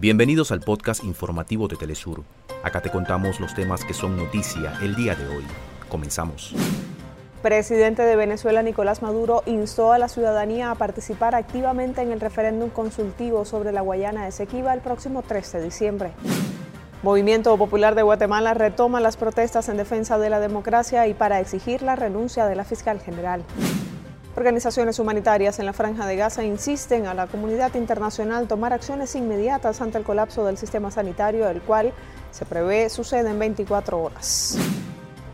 Bienvenidos al podcast informativo de Telesur. Acá te contamos los temas que son noticia el día de hoy. Comenzamos. Presidente de Venezuela Nicolás Maduro instó a la ciudadanía a participar activamente en el referéndum consultivo sobre la Guayana Esequiba el próximo 3 de diciembre. Movimiento Popular de Guatemala retoma las protestas en defensa de la democracia y para exigir la renuncia de la fiscal general. Organizaciones humanitarias en la Franja de Gaza insisten a la comunidad internacional tomar acciones inmediatas ante el colapso del sistema sanitario, el cual se prevé sucede en 24 horas.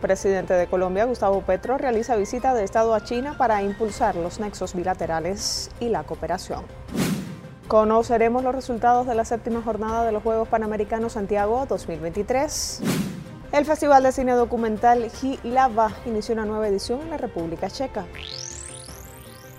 presidente de Colombia, Gustavo Petro, realiza visita de Estado a China para impulsar los nexos bilaterales y la cooperación. Conoceremos los resultados de la séptima jornada de los Juegos Panamericanos Santiago 2023. El Festival de Cine Documental Lava inició una nueva edición en la República Checa.